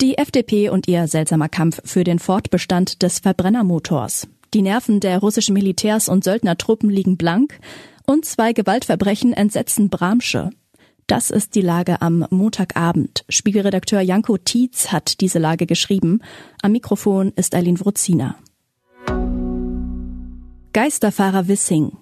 Die FDP und ihr seltsamer Kampf für den Fortbestand des Verbrennermotors. Die Nerven der russischen Militärs und Söldnertruppen liegen blank und zwei Gewaltverbrechen entsetzen Bramsche. Das ist die Lage am Montagabend. Spiegelredakteur Janko Tietz hat diese Lage geschrieben. Am Mikrofon ist Eileen Wruzina. Geisterfahrer Wissing.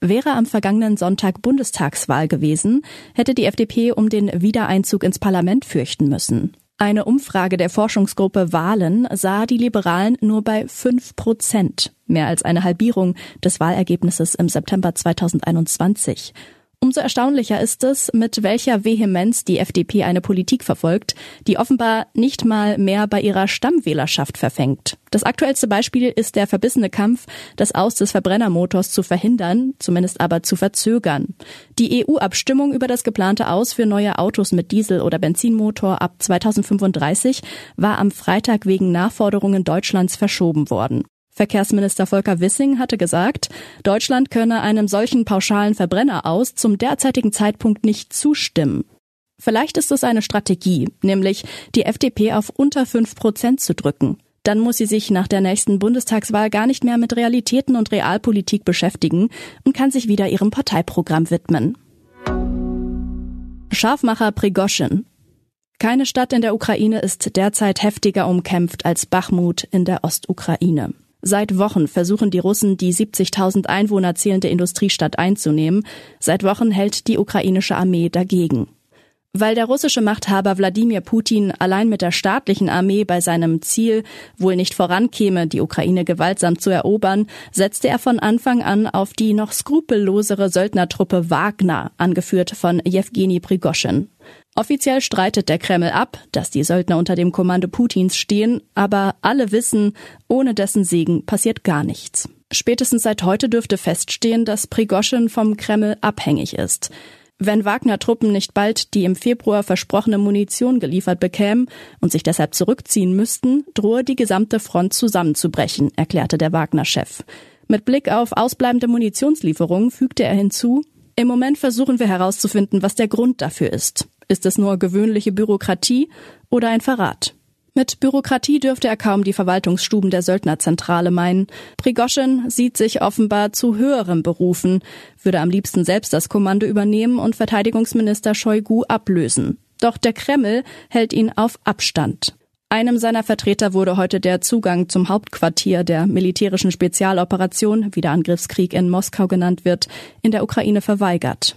Wäre am vergangenen Sonntag Bundestagswahl gewesen, hätte die FDP um den Wiedereinzug ins Parlament fürchten müssen. Eine Umfrage der Forschungsgruppe Wahlen sah die Liberalen nur bei fünf Prozent, mehr als eine Halbierung des Wahlergebnisses im September 2021. Umso erstaunlicher ist es, mit welcher Vehemenz die FDP eine Politik verfolgt, die offenbar nicht mal mehr bei ihrer Stammwählerschaft verfängt. Das aktuellste Beispiel ist der verbissene Kampf, das Aus des Verbrennermotors zu verhindern, zumindest aber zu verzögern. Die EU-Abstimmung über das geplante Aus für neue Autos mit Diesel- oder Benzinmotor ab 2035 war am Freitag wegen Nachforderungen Deutschlands verschoben worden. Verkehrsminister Volker Wissing hatte gesagt, Deutschland könne einem solchen pauschalen Verbrenner aus zum derzeitigen Zeitpunkt nicht zustimmen. Vielleicht ist es eine Strategie, nämlich die FDP auf unter fünf Prozent zu drücken. Dann muss sie sich nach der nächsten Bundestagswahl gar nicht mehr mit Realitäten und Realpolitik beschäftigen und kann sich wieder ihrem Parteiprogramm widmen. Scharfmacher Prigoschin. Keine Stadt in der Ukraine ist derzeit heftiger umkämpft als Bachmut in der Ostukraine. Seit Wochen versuchen die Russen, die 70.000 Einwohner zählende Industriestadt einzunehmen. Seit Wochen hält die ukrainische Armee dagegen. Weil der russische Machthaber Wladimir Putin allein mit der staatlichen Armee bei seinem Ziel wohl nicht vorankäme, die Ukraine gewaltsam zu erobern, setzte er von Anfang an auf die noch skrupellosere Söldnertruppe Wagner, angeführt von Jewgeni Prigoschin. Offiziell streitet der Kreml ab, dass die Söldner unter dem Kommando Putins stehen, aber alle wissen, ohne dessen Segen passiert gar nichts. Spätestens seit heute dürfte feststehen, dass Prigoschin vom Kreml abhängig ist. Wenn Wagner-Truppen nicht bald die im Februar versprochene Munition geliefert bekämen und sich deshalb zurückziehen müssten, drohe die gesamte Front zusammenzubrechen, erklärte der Wagner-Chef. Mit Blick auf ausbleibende Munitionslieferungen fügte er hinzu, im Moment versuchen wir herauszufinden, was der Grund dafür ist. Ist es nur gewöhnliche Bürokratie oder ein Verrat? Mit Bürokratie dürfte er kaum die Verwaltungsstuben der Söldnerzentrale meinen. Prigoschin sieht sich offenbar zu höherem berufen, würde am liebsten selbst das Kommando übernehmen und Verteidigungsminister Shoigu ablösen. Doch der Kreml hält ihn auf Abstand. Einem seiner Vertreter wurde heute der Zugang zum Hauptquartier der militärischen Spezialoperation, wie der Angriffskrieg in Moskau genannt wird, in der Ukraine verweigert.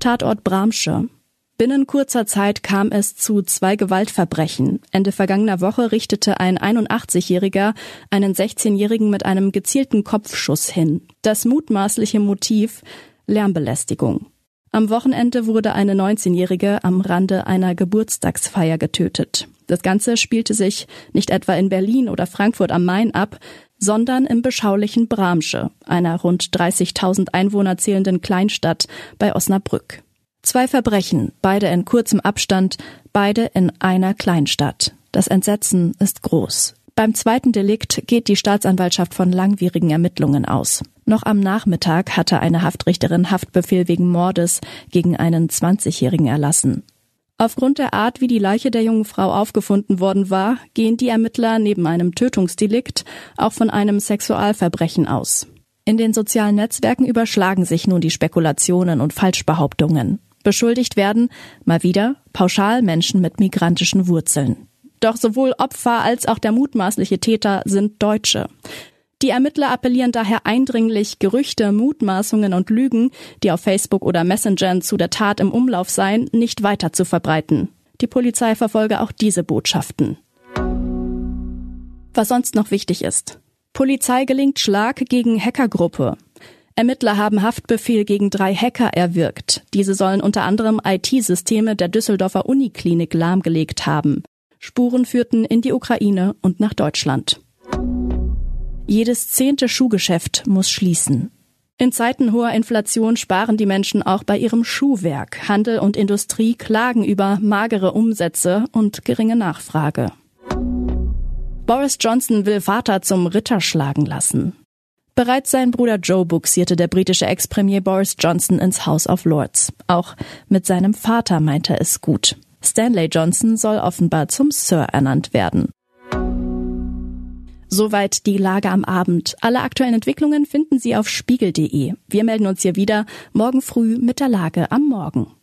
Tatort Bramsche. Binnen kurzer Zeit kam es zu zwei Gewaltverbrechen. Ende vergangener Woche richtete ein 81-Jähriger einen 16-Jährigen mit einem gezielten Kopfschuss hin. Das mutmaßliche Motiv Lärmbelästigung. Am Wochenende wurde eine 19-Jährige am Rande einer Geburtstagsfeier getötet. Das Ganze spielte sich nicht etwa in Berlin oder Frankfurt am Main ab, sondern im beschaulichen Bramsche, einer rund 30.000 Einwohner zählenden Kleinstadt bei Osnabrück. Zwei Verbrechen, beide in kurzem Abstand, beide in einer Kleinstadt. Das Entsetzen ist groß. Beim zweiten Delikt geht die Staatsanwaltschaft von langwierigen Ermittlungen aus. Noch am Nachmittag hatte eine Haftrichterin Haftbefehl wegen Mordes gegen einen 20-Jährigen erlassen. Aufgrund der Art, wie die Leiche der jungen Frau aufgefunden worden war, gehen die Ermittler neben einem Tötungsdelikt auch von einem Sexualverbrechen aus. In den sozialen Netzwerken überschlagen sich nun die Spekulationen und Falschbehauptungen. Beschuldigt werden, mal wieder, pauschal Menschen mit migrantischen Wurzeln. Doch sowohl Opfer als auch der mutmaßliche Täter sind Deutsche. Die Ermittler appellieren daher eindringlich, Gerüchte, Mutmaßungen und Lügen, die auf Facebook oder Messengern zu der Tat im Umlauf seien, nicht weiter zu verbreiten. Die Polizei verfolge auch diese Botschaften. Was sonst noch wichtig ist. Polizei gelingt Schlag gegen Hackergruppe. Ermittler haben Haftbefehl gegen drei Hacker erwirkt. Diese sollen unter anderem IT-Systeme der Düsseldorfer Uniklinik lahmgelegt haben. Spuren führten in die Ukraine und nach Deutschland. Jedes zehnte Schuhgeschäft muss schließen. In Zeiten hoher Inflation sparen die Menschen auch bei ihrem Schuhwerk. Handel und Industrie klagen über magere Umsätze und geringe Nachfrage. Boris Johnson will Vater zum Ritter schlagen lassen. Bereits sein Bruder Joe buxierte der britische Ex-Premier Boris Johnson ins House of Lords. Auch mit seinem Vater meinte er es gut. Stanley Johnson soll offenbar zum Sir ernannt werden. Soweit die Lage am Abend. Alle aktuellen Entwicklungen finden Sie auf spiegel.de. Wir melden uns hier wieder morgen früh mit der Lage am Morgen.